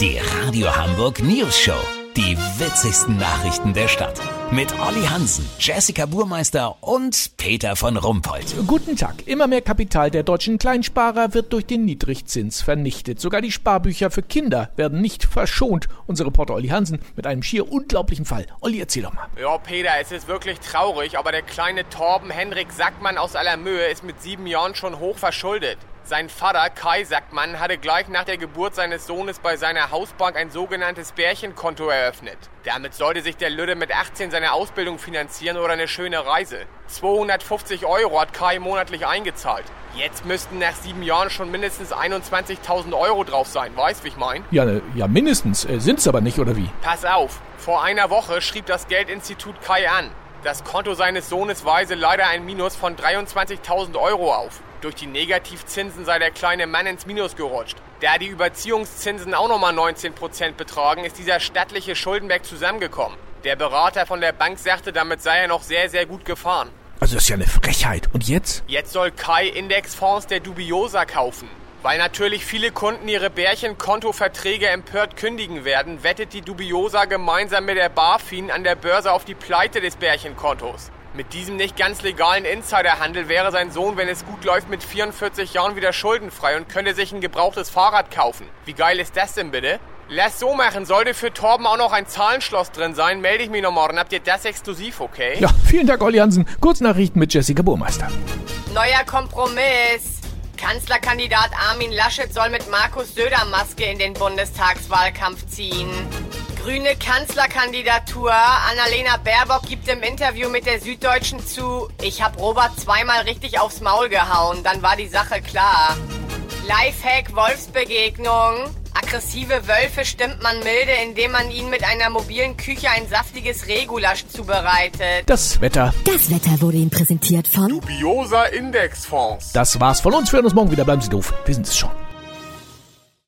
Die Radio Hamburg News Show. Die witzigsten Nachrichten der Stadt. Mit Olli Hansen, Jessica Burmeister und Peter von Rumpold. Guten Tag. Immer mehr Kapital der deutschen Kleinsparer wird durch den Niedrigzins vernichtet. Sogar die Sparbücher für Kinder werden nicht verschont. Unser Reporter Olli Hansen mit einem schier unglaublichen Fall. Olli, erzähl doch mal. Ja, Peter, es ist wirklich traurig, aber der kleine Torben Henrik Sackmann aus Allermöhe ist mit sieben Jahren schon hoch verschuldet. Sein Vater Kai Sackmann hatte gleich nach der Geburt seines Sohnes bei seiner Hausbank ein sogenanntes Bärchenkonto eröffnet. Damit sollte sich der Lüde mit 18 seine Ausbildung finanzieren oder eine schöne Reise. 250 Euro hat Kai monatlich eingezahlt. Jetzt müssten nach sieben Jahren schon mindestens 21.000 Euro drauf sein. Weißt, wie ich mein? Ja, ne, ja mindestens. Äh, sind's aber nicht, oder wie? Pass auf, vor einer Woche schrieb das Geldinstitut Kai an. Das Konto seines Sohnes weise leider ein Minus von 23.000 Euro auf. Durch die Negativzinsen sei der kleine Mann ins Minus gerutscht. Da die Überziehungszinsen auch nochmal 19% betragen, ist dieser stattliche Schuldenberg zusammengekommen. Der Berater von der Bank sagte, damit sei er noch sehr, sehr gut gefahren. Also das ist ja eine Frechheit. Und jetzt? Jetzt soll Kai Indexfonds der Dubiosa kaufen. Weil natürlich viele Kunden ihre Bärchenkontoverträge empört kündigen werden, wettet die Dubiosa gemeinsam mit der BaFin an der Börse auf die Pleite des Bärchenkontos. Mit diesem nicht ganz legalen Insiderhandel wäre sein Sohn, wenn es gut läuft, mit 44 Jahren wieder schuldenfrei und könnte sich ein gebrauchtes Fahrrad kaufen. Wie geil ist das denn bitte? Lass so machen, sollte für Torben auch noch ein Zahlenschloss drin sein, melde ich mich noch morgen. Habt ihr das exklusiv, okay? Ja, vielen Dank, Olli Hansen. Kurznachrichten mit Jessica Burmeister. Neuer Kompromiss. Kanzlerkandidat Armin Laschet soll mit Markus Söder Maske in den Bundestagswahlkampf ziehen. Grüne Kanzlerkandidatur. Annalena Baerbock gibt im Interview mit der Süddeutschen zu, ich habe Robert zweimal richtig aufs Maul gehauen, dann war die Sache klar. Lifehack Wolfsbegegnung. Aggressive Wölfe stimmt man milde, indem man ihnen mit einer mobilen Küche ein saftiges Regulasch zubereitet. Das Wetter. Das Wetter wurde Ihnen präsentiert von Dubiosa Indexfonds. Das war's von uns. Wir hören uns morgen wieder. Bleiben Sie doof. Wir sind es schon.